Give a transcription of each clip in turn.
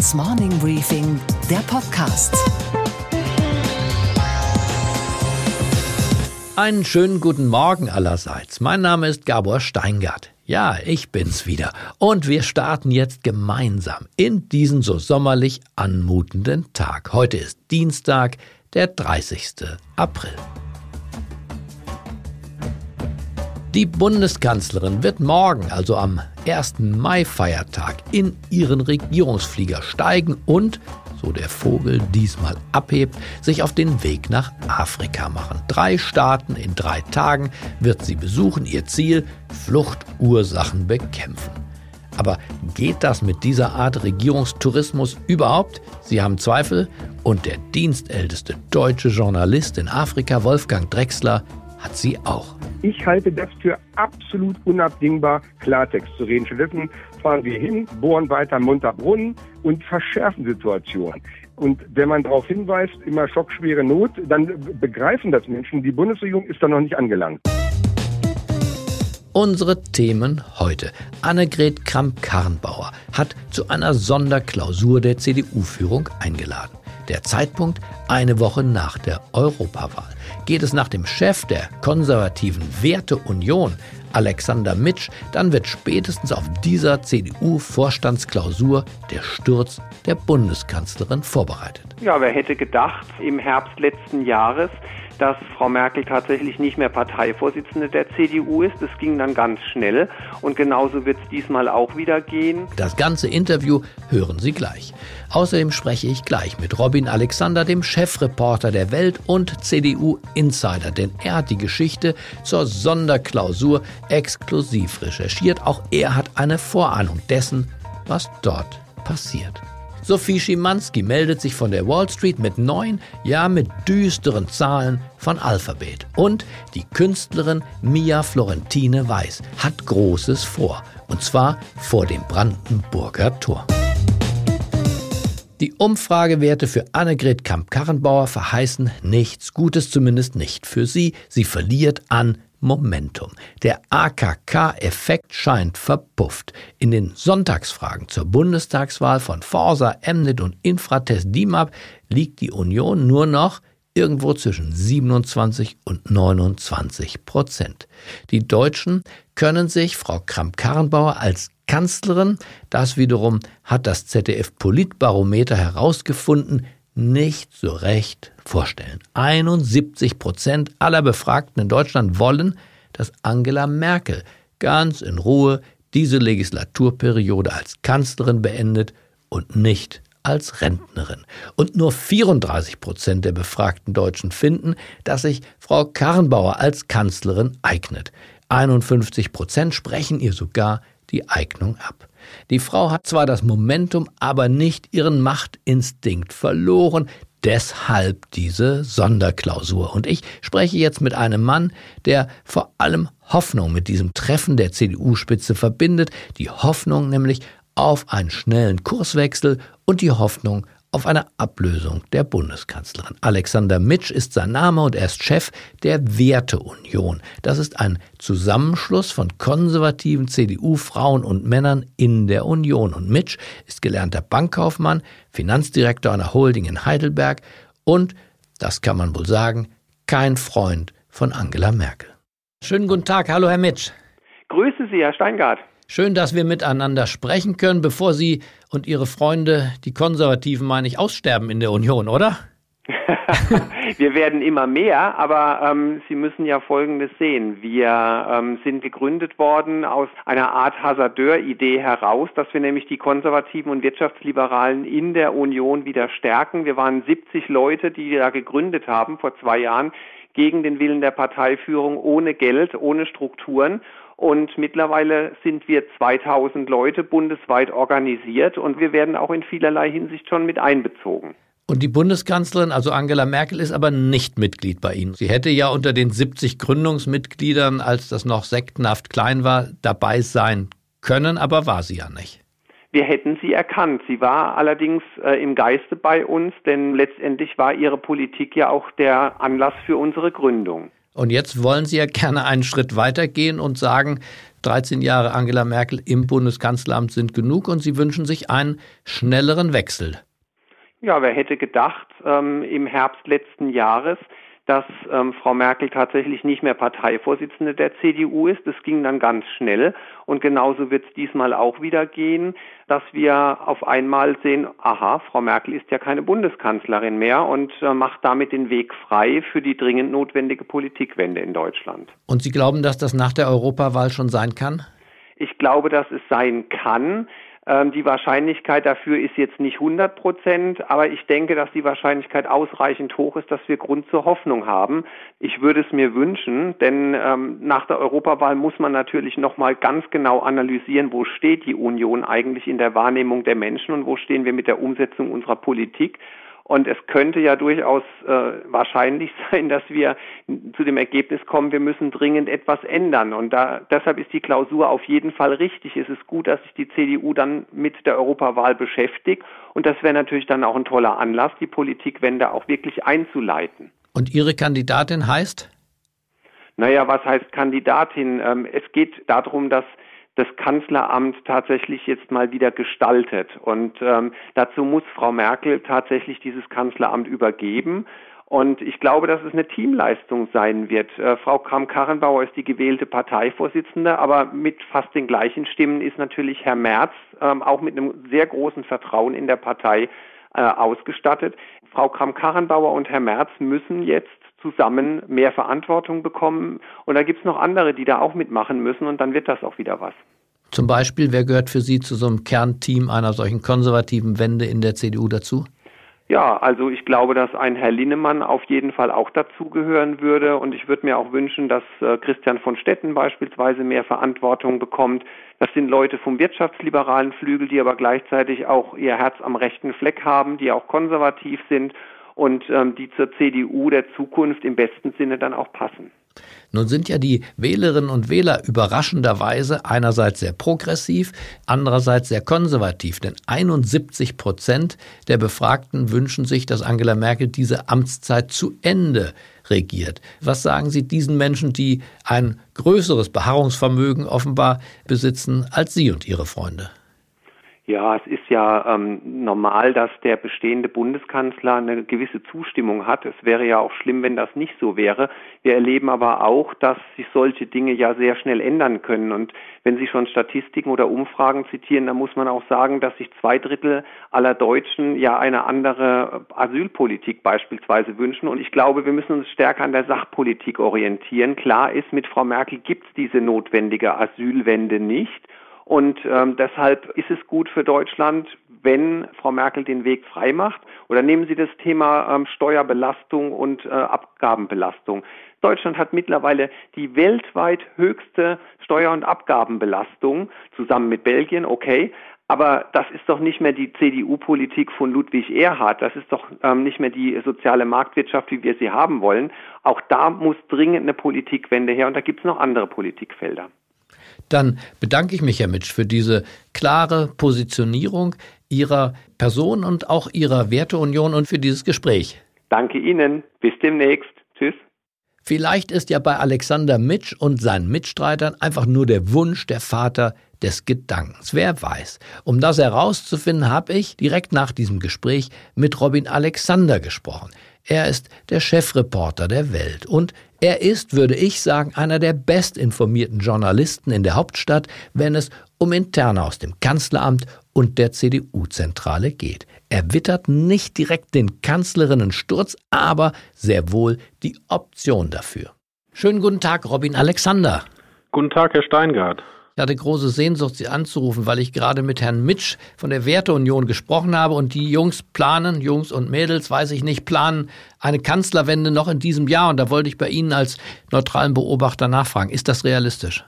Handelsblatts Morning Briefing, der Podcast. Einen schönen guten Morgen allerseits. Mein Name ist Gabor Steingart. Ja, ich bin's wieder. Und wir starten jetzt gemeinsam in diesen so sommerlich anmutenden Tag. Heute ist Dienstag, der 30. April. Die Bundeskanzlerin wird morgen, also am 1. Mai-Feiertag, in ihren Regierungsflieger steigen und, so der Vogel diesmal abhebt, sich auf den Weg nach Afrika machen. Drei Staaten in drei Tagen wird sie besuchen. Ihr Ziel: Fluchtursachen bekämpfen. Aber geht das mit dieser Art Regierungstourismus überhaupt? Sie haben Zweifel? Und der dienstälteste deutsche Journalist in Afrika, Wolfgang Drexler, hat sie auch. Ich halte das für absolut unabdingbar, Klartext zu reden. Stattdessen fahren wir hin, bohren weiter munter Brunnen und verschärfen Situationen. Und wenn man darauf hinweist, immer schockschwere Not, dann begreifen das Menschen. Die Bundesregierung ist da noch nicht angelangt. Unsere Themen heute. Annegret Kramp-Karrenbauer hat zu einer Sonderklausur der CDU-Führung eingeladen. Der Zeitpunkt eine Woche nach der Europawahl. Geht es nach dem Chef der konservativen Werteunion, Alexander Mitsch, dann wird spätestens auf dieser CDU-Vorstandsklausur der Sturz der Bundeskanzlerin vorbereitet. Ja, wer hätte gedacht, im Herbst letzten Jahres, dass Frau Merkel tatsächlich nicht mehr Parteivorsitzende der CDU ist. Das ging dann ganz schnell und genauso wird es diesmal auch wieder gehen. Das ganze Interview hören Sie gleich. Außerdem spreche ich gleich mit Robin Alexander, dem Chefreporter der Welt und CDU-Insider, denn er hat die Geschichte zur Sonderklausur exklusiv recherchiert. Auch er hat eine Vorahnung dessen, was dort passiert. Sophie Schimanski meldet sich von der Wall Street mit neuen, ja mit düsteren Zahlen von Alphabet. Und die Künstlerin Mia Florentine Weiß hat Großes vor. Und zwar vor dem Brandenburger Tor. Die Umfragewerte für Annegret Kamp-Karrenbauer verheißen nichts Gutes, zumindest nicht für sie. Sie verliert an Momentum. Der AKK-Effekt scheint verpufft. In den Sonntagsfragen zur Bundestagswahl von Forsa, Emnet und Infratest DIMAP liegt die Union nur noch irgendwo zwischen 27 und 29 Prozent. Die Deutschen können sich Frau Kramp-Karrenbauer als Kanzlerin, das wiederum hat das ZDF Politbarometer herausgefunden, nicht so recht vorstellen. 71 Prozent aller Befragten in Deutschland wollen, dass Angela Merkel ganz in Ruhe diese Legislaturperiode als Kanzlerin beendet und nicht als Rentnerin. Und nur 34 Prozent der befragten Deutschen finden, dass sich Frau Karrenbauer als Kanzlerin eignet. 51 Prozent sprechen ihr sogar die Eignung ab. Die Frau hat zwar das Momentum, aber nicht ihren Machtinstinkt verloren. Deshalb diese Sonderklausur. Und ich spreche jetzt mit einem Mann, der vor allem Hoffnung mit diesem Treffen der CDU-Spitze verbindet. Die Hoffnung nämlich auf einen schnellen Kurswechsel und die Hoffnung auf eine Ablösung der Bundeskanzlerin. Alexander Mitsch ist sein Name und er ist Chef der Werteunion. Das ist ein Zusammenschluss von konservativen CDU-Frauen und Männern in der Union. Und Mitsch ist gelernter Bankkaufmann, Finanzdirektor einer Holding in Heidelberg und, das kann man wohl sagen, kein Freund von Angela Merkel. Schönen guten Tag. Hallo, Herr Mitsch. Grüße Sie, Herr Steingart. Schön, dass wir miteinander sprechen können, bevor Sie und Ihre Freunde, die Konservativen, meine ich, aussterben in der Union, oder? wir werden immer mehr, aber ähm, Sie müssen ja Folgendes sehen. Wir ähm, sind gegründet worden aus einer Art Hasardeur-Idee heraus, dass wir nämlich die Konservativen und Wirtschaftsliberalen in der Union wieder stärken. Wir waren 70 Leute, die da gegründet haben vor zwei Jahren gegen den Willen der Parteiführung, ohne Geld, ohne Strukturen. Und mittlerweile sind wir 2000 Leute bundesweit organisiert und wir werden auch in vielerlei Hinsicht schon mit einbezogen. Und die Bundeskanzlerin, also Angela Merkel, ist aber nicht Mitglied bei Ihnen. Sie hätte ja unter den 70 Gründungsmitgliedern, als das noch sektenhaft klein war, dabei sein können, aber war sie ja nicht. Wir hätten sie erkannt. Sie war allerdings äh, im Geiste bei uns, denn letztendlich war ihre Politik ja auch der Anlass für unsere Gründung. Und jetzt wollen Sie ja gerne einen Schritt weitergehen und sagen, 13 Jahre Angela Merkel im Bundeskanzleramt sind genug und Sie wünschen sich einen schnelleren Wechsel. Ja, wer hätte gedacht, ähm, im Herbst letzten Jahres, dass ähm, Frau Merkel tatsächlich nicht mehr Parteivorsitzende der CDU ist. Das ging dann ganz schnell. Und genauso wird es diesmal auch wieder gehen, dass wir auf einmal sehen, aha, Frau Merkel ist ja keine Bundeskanzlerin mehr und äh, macht damit den Weg frei für die dringend notwendige Politikwende in Deutschland. Und Sie glauben, dass das nach der Europawahl schon sein kann? Ich glaube, dass es sein kann. Ähm, die Wahrscheinlichkeit dafür ist jetzt nicht 100 Prozent, aber ich denke, dass die Wahrscheinlichkeit ausreichend hoch ist, dass wir Grund zur Hoffnung haben. Ich würde es mir wünschen, denn ähm, nach der Europawahl muss man natürlich nochmal ganz genau analysieren, wo steht die Union eigentlich in der Wahrnehmung der Menschen und wo stehen wir mit der Umsetzung unserer Politik. Und es könnte ja durchaus äh, wahrscheinlich sein, dass wir zu dem Ergebnis kommen, wir müssen dringend etwas ändern. Und da, deshalb ist die Klausur auf jeden Fall richtig. Es ist gut, dass sich die CDU dann mit der Europawahl beschäftigt. Und das wäre natürlich dann auch ein toller Anlass, die Politikwende auch wirklich einzuleiten. Und Ihre Kandidatin heißt? Naja, was heißt Kandidatin? Ähm, es geht darum, dass das Kanzleramt tatsächlich jetzt mal wieder gestaltet. Und ähm, dazu muss Frau Merkel tatsächlich dieses Kanzleramt übergeben. Und ich glaube, dass es eine Teamleistung sein wird. Äh, Frau Kram-Karrenbauer ist die gewählte Parteivorsitzende, aber mit fast den gleichen Stimmen ist natürlich Herr Merz ähm, auch mit einem sehr großen Vertrauen in der Partei äh, ausgestattet. Frau Kram-Karrenbauer und Herr Merz müssen jetzt zusammen mehr Verantwortung bekommen. Und da gibt es noch andere, die da auch mitmachen müssen und dann wird das auch wieder was. Zum Beispiel, wer gehört für Sie zu so einem Kernteam einer solchen konservativen Wende in der CDU dazu? Ja, also ich glaube, dass ein Herr Linnemann auf jeden Fall auch dazugehören würde und ich würde mir auch wünschen, dass äh, Christian von Stetten beispielsweise mehr Verantwortung bekommt. Das sind Leute vom wirtschaftsliberalen Flügel, die aber gleichzeitig auch ihr Herz am rechten Fleck haben, die auch konservativ sind und ähm, die zur CDU der Zukunft im besten Sinne dann auch passen. Nun sind ja die Wählerinnen und Wähler überraschenderweise einerseits sehr progressiv, andererseits sehr konservativ, denn 71 Prozent der Befragten wünschen sich, dass Angela Merkel diese Amtszeit zu Ende regiert. Was sagen Sie diesen Menschen, die ein größeres Beharrungsvermögen offenbar besitzen als Sie und Ihre Freunde? Ja, es ist ja ähm, normal, dass der bestehende Bundeskanzler eine gewisse Zustimmung hat. Es wäre ja auch schlimm, wenn das nicht so wäre. Wir erleben aber auch, dass sich solche Dinge ja sehr schnell ändern können. Und wenn Sie schon Statistiken oder Umfragen zitieren, dann muss man auch sagen, dass sich zwei Drittel aller Deutschen ja eine andere Asylpolitik beispielsweise wünschen. Und ich glaube, wir müssen uns stärker an der Sachpolitik orientieren. Klar ist, mit Frau Merkel gibt es diese notwendige Asylwende nicht. Und ähm, deshalb ist es gut für Deutschland, wenn Frau Merkel den Weg frei macht. Oder nehmen Sie das Thema ähm, Steuerbelastung und äh, Abgabenbelastung. Deutschland hat mittlerweile die weltweit höchste Steuer- und Abgabenbelastung, zusammen mit Belgien, okay. Aber das ist doch nicht mehr die CDU-Politik von Ludwig Erhard. Das ist doch ähm, nicht mehr die soziale Marktwirtschaft, wie wir sie haben wollen. Auch da muss dringend eine Politikwende her und da gibt es noch andere Politikfelder. Dann bedanke ich mich, Herr Mitsch, für diese klare Positionierung Ihrer Person und auch Ihrer Werteunion und für dieses Gespräch. Danke Ihnen. Bis demnächst. Tschüss. Vielleicht ist ja bei Alexander Mitsch und seinen Mitstreitern einfach nur der Wunsch der Vater des Gedankens. Wer weiß. Um das herauszufinden, habe ich direkt nach diesem Gespräch mit Robin Alexander gesprochen. Er ist der Chefreporter der Welt und er ist, würde ich sagen, einer der bestinformierten Journalisten in der Hauptstadt, wenn es um Interne aus dem Kanzleramt und der CDU-Zentrale geht. Er wittert nicht direkt den Kanzlerinnensturz, aber sehr wohl die Option dafür. Schönen guten Tag, Robin Alexander. Guten Tag, Herr Steingart. Ich hatte große Sehnsucht, Sie anzurufen, weil ich gerade mit Herrn Mitsch von der Werteunion gesprochen habe und die Jungs planen, Jungs und Mädels, weiß ich nicht, planen eine Kanzlerwende noch in diesem Jahr. Und da wollte ich bei Ihnen als neutralen Beobachter nachfragen. Ist das realistisch?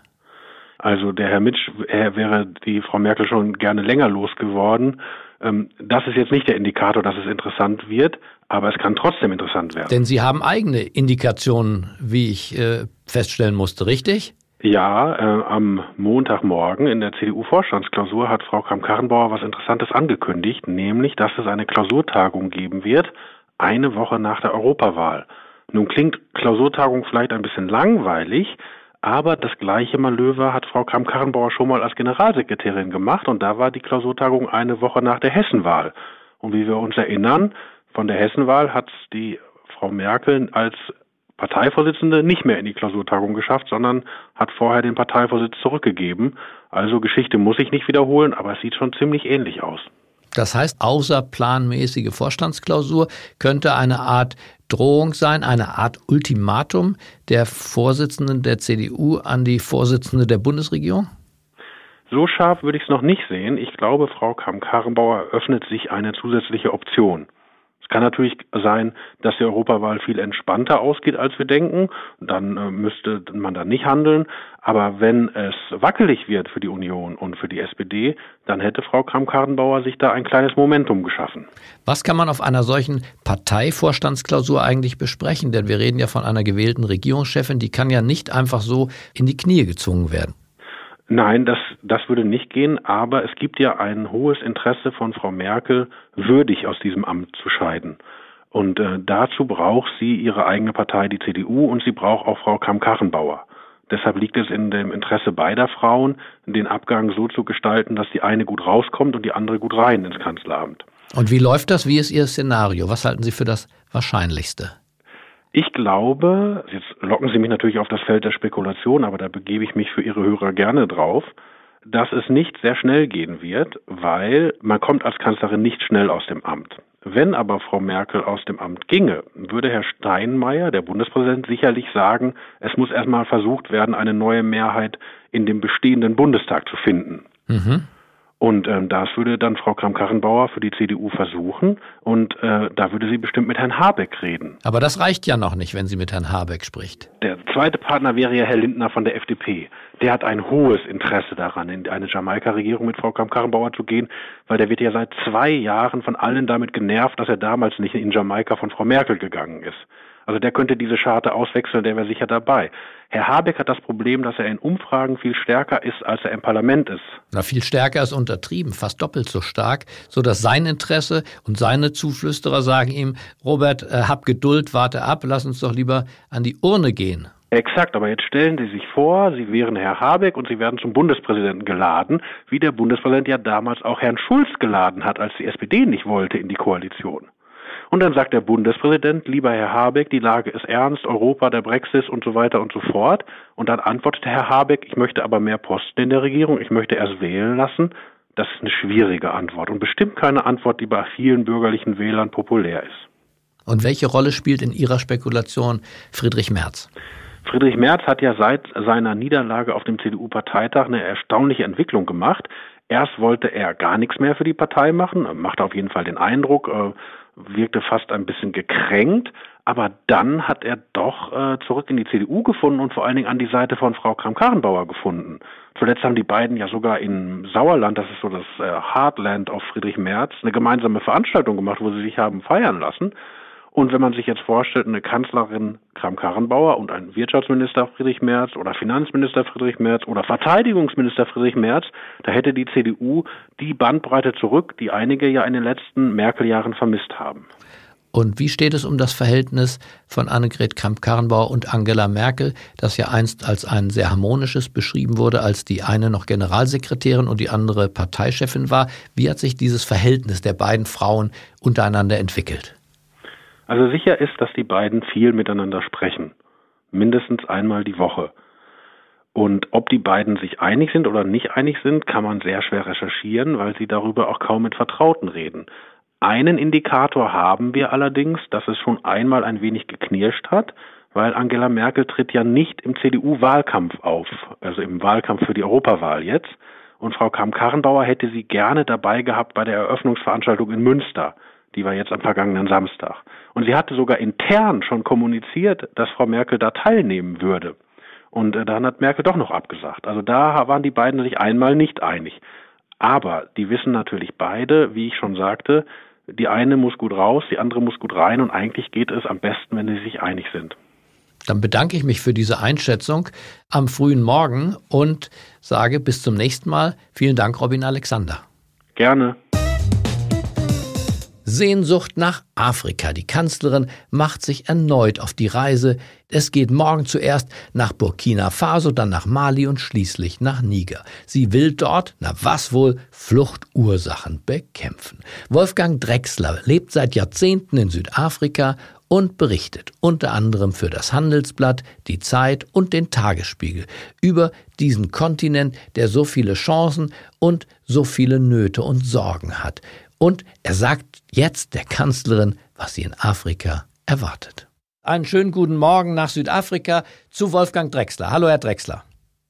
Also der Herr Mitsch er wäre die Frau Merkel schon gerne länger losgeworden. Ähm, das ist jetzt nicht der Indikator, dass es interessant wird, aber es kann trotzdem interessant werden. Denn Sie haben eigene Indikationen, wie ich äh, feststellen musste, richtig? Ja, äh, am Montagmorgen in der CDU-Vorstandsklausur hat Frau Kramp-Karrenbauer was Interessantes angekündigt, nämlich, dass es eine Klausurtagung geben wird, eine Woche nach der Europawahl. Nun klingt Klausurtagung vielleicht ein bisschen langweilig, Aber das gleiche Manöver hat Frau Kramp-Karrenbauer schon mal als Generalsekretärin gemacht und da war die Klausurtagung eine Woche nach der Hessenwahl. Und wie wir uns erinnern, von der Hessenwahl hat die Frau Merkel als Parteivorsitzende nicht mehr in die Klausurtagung geschafft, sondern hat vorher den Parteivorsitz zurückgegeben. Also Geschichte muss ich nicht wiederholen, aber es sieht schon ziemlich ähnlich aus. Das heißt, außerplanmäßige Vorstandsklausur könnte eine Art Drohung sein, eine Art Ultimatum der Vorsitzenden der CDU an die Vorsitzende der Bundesregierung? So scharf würde ich es noch nicht sehen. Ich glaube, Frau Kamm-Karrenbauer öffnet sich eine zusätzliche Option. Es kann natürlich sein, dass die Europawahl viel entspannter ausgeht, als wir denken. Dann äh, müsste man da nicht handeln. Aber wenn es wackelig wird für die Union und für die SPD, dann hätte Frau Kramp-Karrenbauer sich da ein kleines Momentum geschaffen. Was kann man auf einer solchen Parteivorstandsklausur eigentlich besprechen? Denn wir reden ja von einer gewählten Regierungschefin, die kann ja nicht einfach so in die Knie gezwungen werden. Nein, das, das würde nicht gehen, aber es gibt ja ein hohes Interesse von Frau Merkel, würdig aus diesem Amt zu scheiden. Und äh, dazu braucht sie ihre eigene Partei, die CDU, und sie braucht auch Frau Kamm-Karrenbauer. Deshalb liegt es in dem Interesse beider Frauen, den Abgang so zu gestalten, dass die eine gut rauskommt und die andere gut rein ins Kanzleramt. Und wie läuft das? Wie ist Ihr Szenario? Was halten Sie für das Wahrscheinlichste? Ich glaube, jetzt locken Sie mich natürlich auf das Feld der Spekulation, aber da begebe ich mich für Ihre Hörer gerne drauf, dass es nicht sehr schnell gehen wird, weil man kommt als Kanzlerin nicht schnell aus dem Amt. Wenn aber Frau Merkel aus dem Amt ginge, würde Herr Steinmeier, der Bundespräsident, sicherlich sagen, es muss erstmal versucht werden, eine neue Mehrheit in dem bestehenden Bundestag zu finden. Mhm. Und ähm, das würde dann Frau Kramp-Karrenbauer für die CDU versuchen und äh, da würde sie bestimmt mit Herrn Habeck reden. Aber das reicht ja noch nicht, wenn sie mit Herrn Habeck spricht. Der zweite Partner wäre ja Herr Lindner von der FDP. Der hat ein hohes Interesse daran, in eine Jamaika-Regierung mit Frau Kramp-Karrenbauer zu gehen, weil der wird ja seit zwei Jahren von allen damit genervt, dass er damals nicht in Jamaika von Frau Merkel gegangen ist. Also der könnte diese Scharte auswechseln, der wäre sicher dabei. Herr Habeck hat das Problem, dass er in Umfragen viel stärker ist, als er im Parlament ist. Na, viel stärker ist untertrieben, fast doppelt so stark, so dass sein Interesse und seine Zuflüsterer sagen ihm, Robert, äh, hab Geduld, warte ab, lass uns doch lieber an die Urne gehen. Exakt, aber jetzt stellen Sie sich vor, Sie wären Herr Habeck und Sie werden zum Bundespräsidenten geladen, wie der Bundespräsident ja damals auch Herrn Schulz geladen hat, als die SPD nicht wollte in die Koalition. Und dann sagt der Bundespräsident, lieber Herr Habeck, die Lage ist ernst, Europa, der Brexit und so weiter und so fort. Und dann antwortet Herr Habeck, ich möchte aber mehr Posten in der Regierung, ich möchte erst wählen lassen. Das ist eine schwierige Antwort und bestimmt keine Antwort, die bei vielen bürgerlichen Wählern populär ist. Und welche Rolle spielt in Ihrer Spekulation Friedrich Merz? Friedrich Merz hat ja seit seiner Niederlage auf dem CDU-Parteitag eine erstaunliche Entwicklung gemacht. Erst wollte er gar nichts mehr für die Partei machen, machte auf jeden Fall den Eindruck, äh, wirkte fast ein bisschen gekränkt, aber dann hat er doch äh, zurück in die CDU gefunden und vor allen Dingen an die Seite von Frau Kramp-Karrenbauer gefunden. Zuletzt haben die beiden ja sogar in Sauerland, das ist so das äh, Heartland auf Friedrich Merz, eine gemeinsame Veranstaltung gemacht, wo sie sich haben feiern lassen. Und wenn man sich jetzt vorstellt, eine Kanzlerin Kram-Karrenbauer und ein Wirtschaftsminister Friedrich Merz oder Finanzminister Friedrich Merz oder Verteidigungsminister Friedrich Merz, da hätte die CDU die Bandbreite zurück, die einige ja in den letzten Merkel-Jahren vermisst haben. Und wie steht es um das Verhältnis von Annegret Kramp-Karrenbauer und Angela Merkel, das ja einst als ein sehr harmonisches beschrieben wurde, als die eine noch Generalsekretärin und die andere Parteichefin war? Wie hat sich dieses Verhältnis der beiden Frauen untereinander entwickelt? Also sicher ist, dass die beiden viel miteinander sprechen. Mindestens einmal die Woche. Und ob die beiden sich einig sind oder nicht einig sind, kann man sehr schwer recherchieren, weil sie darüber auch kaum mit Vertrauten reden. Einen Indikator haben wir allerdings, dass es schon einmal ein wenig geknirscht hat, weil Angela Merkel tritt ja nicht im CDU-Wahlkampf auf, also im Wahlkampf für die Europawahl jetzt. Und Frau Kamm-Karrenbauer hätte sie gerne dabei gehabt bei der Eröffnungsveranstaltung in Münster. Die war jetzt am vergangenen Samstag. Und sie hatte sogar intern schon kommuniziert, dass Frau Merkel da teilnehmen würde. Und äh, dann hat Merkel doch noch abgesagt. Also da waren die beiden sich einmal nicht einig. Aber die wissen natürlich beide, wie ich schon sagte, die eine muss gut raus, die andere muss gut rein und eigentlich geht es am besten, wenn sie sich einig sind. Dann bedanke ich mich für diese Einschätzung am frühen Morgen und sage bis zum nächsten Mal. Vielen Dank, Robin Alexander. Gerne. Sehnsucht nach Afrika. Die Kanzlerin macht sich erneut auf die Reise. Es geht morgen zuerst nach Burkina Faso, dann nach Mali und schließlich nach Niger. Sie will dort, na was wohl, Fluchtursachen bekämpfen. Wolfgang Drexler lebt seit Jahrzehnten in Südafrika und berichtet unter anderem für das Handelsblatt, die Zeit und den Tagesspiegel über diesen Kontinent, der so viele Chancen und so viele Nöte und Sorgen hat. Und er sagt jetzt der Kanzlerin, was sie in Afrika erwartet. Einen schönen guten Morgen nach Südafrika zu Wolfgang Drexler. Hallo, Herr Drexler.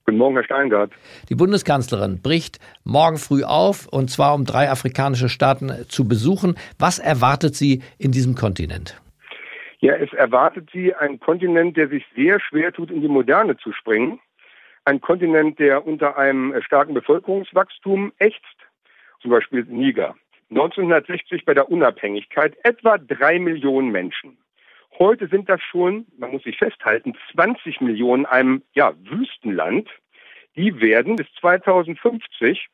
Guten Morgen, Herr Steingart. Die Bundeskanzlerin bricht morgen früh auf, und zwar um drei afrikanische Staaten zu besuchen. Was erwartet sie in diesem Kontinent? Ja, es erwartet sie ein Kontinent, der sich sehr schwer tut, in die Moderne zu springen. Ein Kontinent, der unter einem starken Bevölkerungswachstum ächzt, zum Beispiel Niger. 1960 bei der Unabhängigkeit etwa drei Millionen Menschen. Heute sind das schon, man muss sich festhalten, 20 Millionen einem ja, Wüstenland. Die werden bis 2050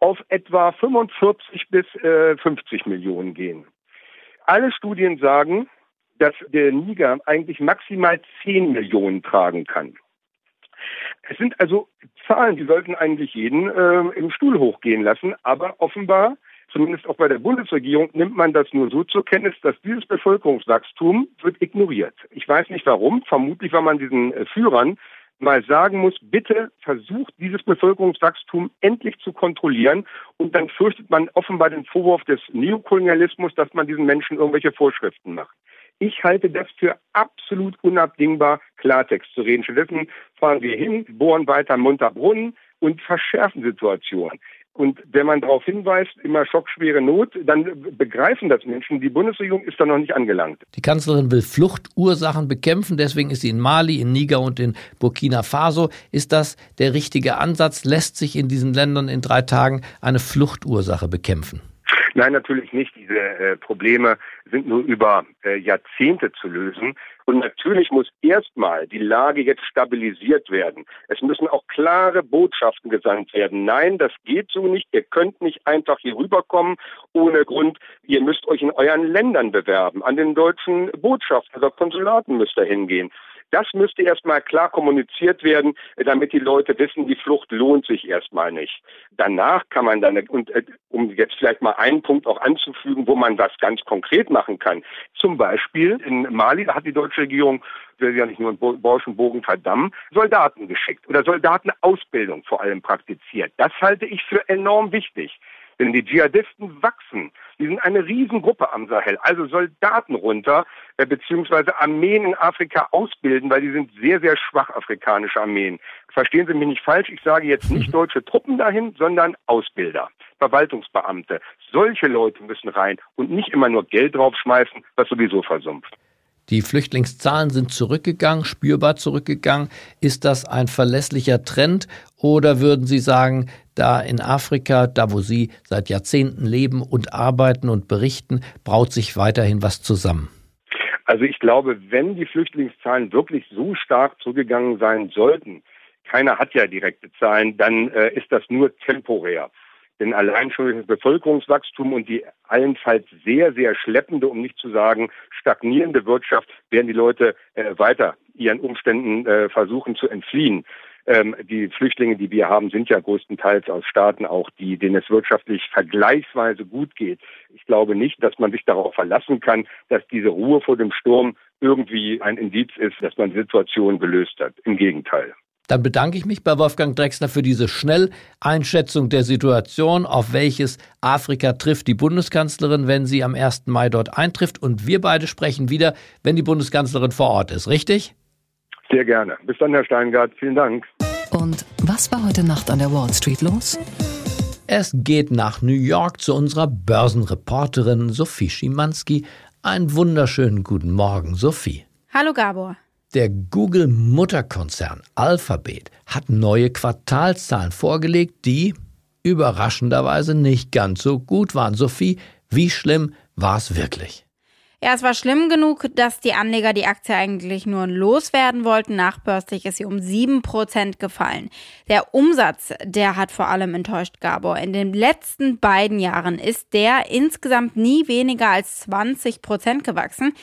auf etwa 45 bis äh, 50 Millionen gehen. Alle Studien sagen, dass der Niger eigentlich maximal 10 Millionen tragen kann. Es sind also Zahlen, die sollten eigentlich jeden äh, im Stuhl hochgehen lassen, aber offenbar zumindest auch bei der Bundesregierung, nimmt man das nur so zur Kenntnis, dass dieses Bevölkerungswachstum wird ignoriert. Ich weiß nicht warum, vermutlich weil man diesen äh, Führern mal sagen muss, bitte versucht dieses Bevölkerungswachstum endlich zu kontrollieren und dann fürchtet man offenbar den Vorwurf des Neokolonialismus, dass man diesen Menschen irgendwelche Vorschriften macht. Ich halte das für absolut unabdingbar, Klartext zu reden. Stattdessen fahren wir hin, bohren weiter munter Brunnen und verschärfen Situationen. Und wenn man darauf hinweist, immer schockschwere Not, dann begreifen das Menschen. Die Bundesregierung ist da noch nicht angelangt. Die Kanzlerin will Fluchtursachen bekämpfen, deswegen ist sie in Mali, in Niger und in Burkina Faso. Ist das der richtige Ansatz? Lässt sich in diesen Ländern in drei Tagen eine Fluchtursache bekämpfen? Nein, natürlich nicht. Diese äh, Probleme sind nur über äh, Jahrzehnte zu lösen. Und natürlich muss erstmal die Lage jetzt stabilisiert werden. Es müssen auch klare Botschaften gesandt werden. Nein, das geht so nicht. Ihr könnt nicht einfach hier rüberkommen ohne Grund. Ihr müsst euch in euren Ländern bewerben. An den deutschen Botschaften oder Konsulaten müsst ihr hingehen. Das müsste erstmal klar kommuniziert werden, damit die Leute wissen, die Flucht lohnt sich erstmal nicht. Danach kann man dann, und äh, um jetzt vielleicht mal einen Punkt auch anzufügen, wo man was ganz konkret machen kann. Zum Beispiel in Mali hat die deutsche Regierung will ja nicht nur einen Borschen Bogen verdammen, Soldaten geschickt oder Soldatenausbildung vor allem praktiziert. Das halte ich für enorm wichtig. Denn die Dschihadisten wachsen. Die sind eine Riesengruppe am Sahel. Also Soldaten runter, äh, beziehungsweise Armeen in Afrika ausbilden, weil die sind sehr, sehr schwach, afrikanische Armeen. Verstehen Sie mich nicht falsch, ich sage jetzt nicht deutsche Truppen dahin, sondern Ausbilder, Verwaltungsbeamte. Solche Leute müssen rein und nicht immer nur Geld draufschmeißen, was sowieso versumpft. Die Flüchtlingszahlen sind zurückgegangen, spürbar zurückgegangen. Ist das ein verlässlicher Trend oder würden Sie sagen, da in Afrika, da wo Sie seit Jahrzehnten leben und arbeiten und berichten, braut sich weiterhin was zusammen? Also ich glaube, wenn die Flüchtlingszahlen wirklich so stark zurückgegangen sein sollten, keiner hat ja direkte Zahlen, dann äh, ist das nur temporär. Denn allein schon das Bevölkerungswachstum und die allenfalls sehr, sehr schleppende, um nicht zu sagen stagnierende Wirtschaft, werden die Leute äh, weiter ihren Umständen äh, versuchen zu entfliehen. Ähm, die Flüchtlinge, die wir haben, sind ja größtenteils aus Staaten auch, die, denen es wirtschaftlich vergleichsweise gut geht. Ich glaube nicht, dass man sich darauf verlassen kann, dass diese Ruhe vor dem Sturm irgendwie ein Indiz ist, dass man die Situation gelöst hat. Im Gegenteil. Dann bedanke ich mich bei Wolfgang Drexler für diese Schnelleinschätzung der Situation, auf welches Afrika trifft die Bundeskanzlerin, wenn sie am 1. Mai dort eintrifft. Und wir beide sprechen wieder, wenn die Bundeskanzlerin vor Ort ist, richtig? Sehr gerne. Bis dann, Herr Steingart. Vielen Dank. Und was war heute Nacht an der Wall Street los? Es geht nach New York zu unserer Börsenreporterin Sophie Schimanski. Einen wunderschönen guten Morgen, Sophie. Hallo Gabor. Der Google-Mutterkonzern Alphabet hat neue Quartalszahlen vorgelegt, die überraschenderweise nicht ganz so gut waren. Sophie, wie schlimm war es wirklich? Ja, es war schlimm genug, dass die Anleger die Aktie eigentlich nur loswerden wollten. Nachbörslich ist sie um 7% gefallen. Der Umsatz, der hat vor allem enttäuscht Gabor. In den letzten beiden Jahren ist der insgesamt nie weniger als 20% gewachsen.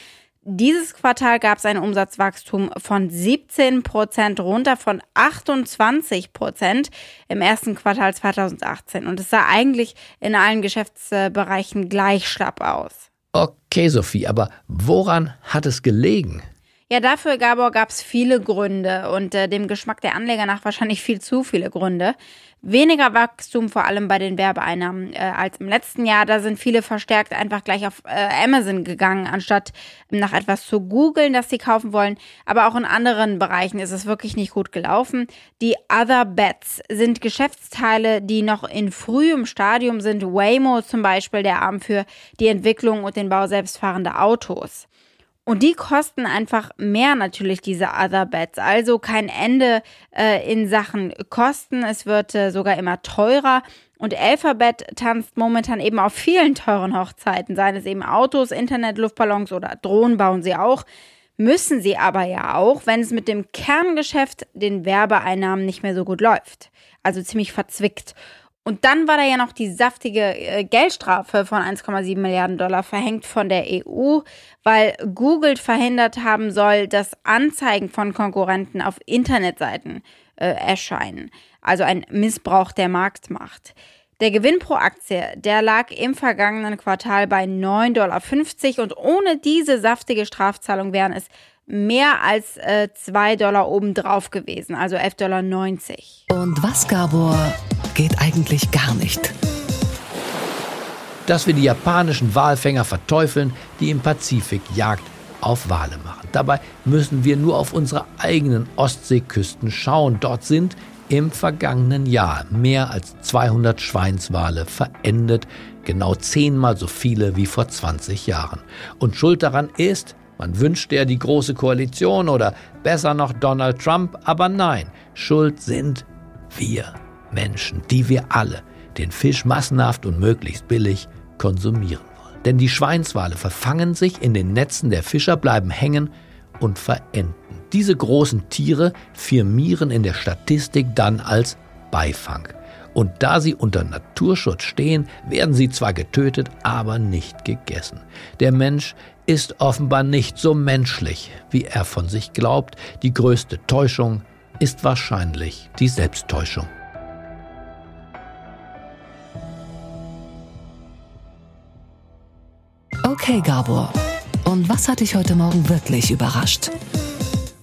Dieses Quartal gab es ein Umsatzwachstum von 17 Prozent runter von 28 Prozent im ersten Quartal 2018. Und es sah eigentlich in allen Geschäftsbereichen gleich schlapp aus. Okay, Sophie, aber woran hat es gelegen? Ja, dafür, Gabor, gab es viele Gründe und äh, dem Geschmack der Anleger nach wahrscheinlich viel zu viele Gründe. Weniger Wachstum, vor allem bei den Werbeeinnahmen, äh, als im letzten Jahr. Da sind viele verstärkt einfach gleich auf äh, Amazon gegangen, anstatt nach etwas zu googeln, das sie kaufen wollen. Aber auch in anderen Bereichen ist es wirklich nicht gut gelaufen. Die Other Bets sind Geschäftsteile, die noch in frühem Stadium sind. Waymo zum Beispiel, der Arm für die Entwicklung und den Bau selbstfahrender Autos. Und die kosten einfach mehr natürlich, diese Other Bets. Also kein Ende äh, in Sachen Kosten. Es wird äh, sogar immer teurer. Und Alphabet tanzt momentan eben auf vielen teuren Hochzeiten, seien es eben Autos, Internet, Luftballons oder Drohnen bauen sie auch. Müssen sie aber ja auch, wenn es mit dem Kerngeschäft, den Werbeeinnahmen nicht mehr so gut läuft. Also ziemlich verzwickt. Und dann war da ja noch die saftige äh, Geldstrafe von 1,7 Milliarden Dollar verhängt von der EU, weil Google verhindert haben soll, dass Anzeigen von Konkurrenten auf Internetseiten äh, erscheinen. Also ein Missbrauch der Marktmacht. Der Gewinn pro Aktie, der lag im vergangenen Quartal bei 9,50 Dollar und ohne diese saftige Strafzahlung wären es mehr als äh, 2 Dollar obendrauf gewesen, also 11,90 Dollar. Und was, Gabor, geht eigentlich gar nicht? Dass wir die japanischen Walfänger verteufeln, die im Pazifik Jagd auf Wale machen. Dabei müssen wir nur auf unsere eigenen Ostseeküsten schauen. Dort sind im vergangenen Jahr mehr als 200 Schweinswale verendet, genau zehnmal so viele wie vor 20 Jahren. Und schuld daran ist man wünscht ja die große Koalition oder besser noch Donald Trump, aber nein, schuld sind wir Menschen, die wir alle den Fisch massenhaft und möglichst billig konsumieren wollen. Denn die Schweinswale verfangen sich in den Netzen der Fischer, bleiben hängen und verenden. Diese großen Tiere firmieren in der Statistik dann als Beifang. Und da sie unter Naturschutz stehen, werden sie zwar getötet, aber nicht gegessen. Der Mensch ist offenbar nicht so menschlich, wie er von sich glaubt. Die größte Täuschung ist wahrscheinlich die Selbsttäuschung. Okay, Gabor. Und was hat dich heute Morgen wirklich überrascht?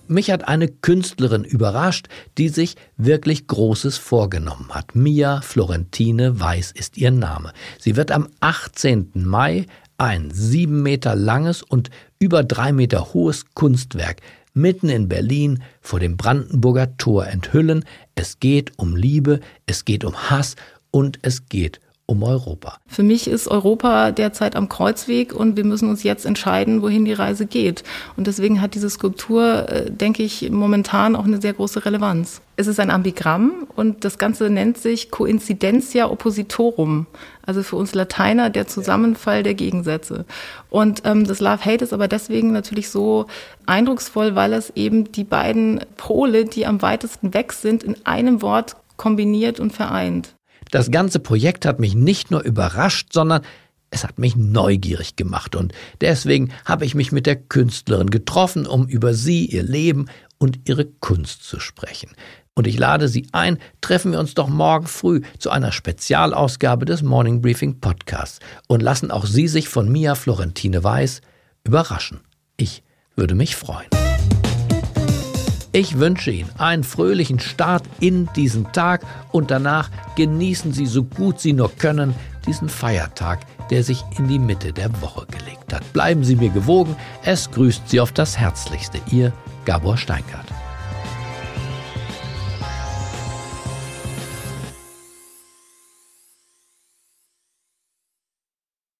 Mich hat eine Künstlerin überrascht, die sich wirklich Großes vorgenommen hat. Mia Florentine Weiß ist ihr Name. Sie wird am 18. Mai ein sieben Meter langes und über drei Meter hohes Kunstwerk mitten in Berlin vor dem Brandenburger Tor enthüllen. Es geht um Liebe, es geht um Hass und es geht um Europa. Für mich ist Europa derzeit am Kreuzweg und wir müssen uns jetzt entscheiden, wohin die Reise geht. Und deswegen hat diese Skulptur, äh, denke ich, momentan auch eine sehr große Relevanz. Es ist ein Ambigramm und das Ganze nennt sich Coincidentia Oppositorum. Also für uns Lateiner der Zusammenfall der Gegensätze. Und ähm, das Love Hate ist aber deswegen natürlich so eindrucksvoll, weil es eben die beiden Pole, die am weitesten weg sind, in einem Wort kombiniert und vereint. Das ganze Projekt hat mich nicht nur überrascht, sondern es hat mich neugierig gemacht und deswegen habe ich mich mit der Künstlerin getroffen, um über sie, ihr Leben und ihre Kunst zu sprechen. Und ich lade Sie ein, treffen wir uns doch morgen früh zu einer Spezialausgabe des Morning Briefing Podcasts und lassen auch Sie sich von Mia Florentine Weiß überraschen. Ich würde mich freuen. Ich wünsche Ihnen einen fröhlichen Start in diesen Tag und danach genießen Sie so gut Sie nur können diesen Feiertag, der sich in die Mitte der Woche gelegt hat. Bleiben Sie mir gewogen, es grüßt Sie auf das Herzlichste, Ihr Gabor Steingart.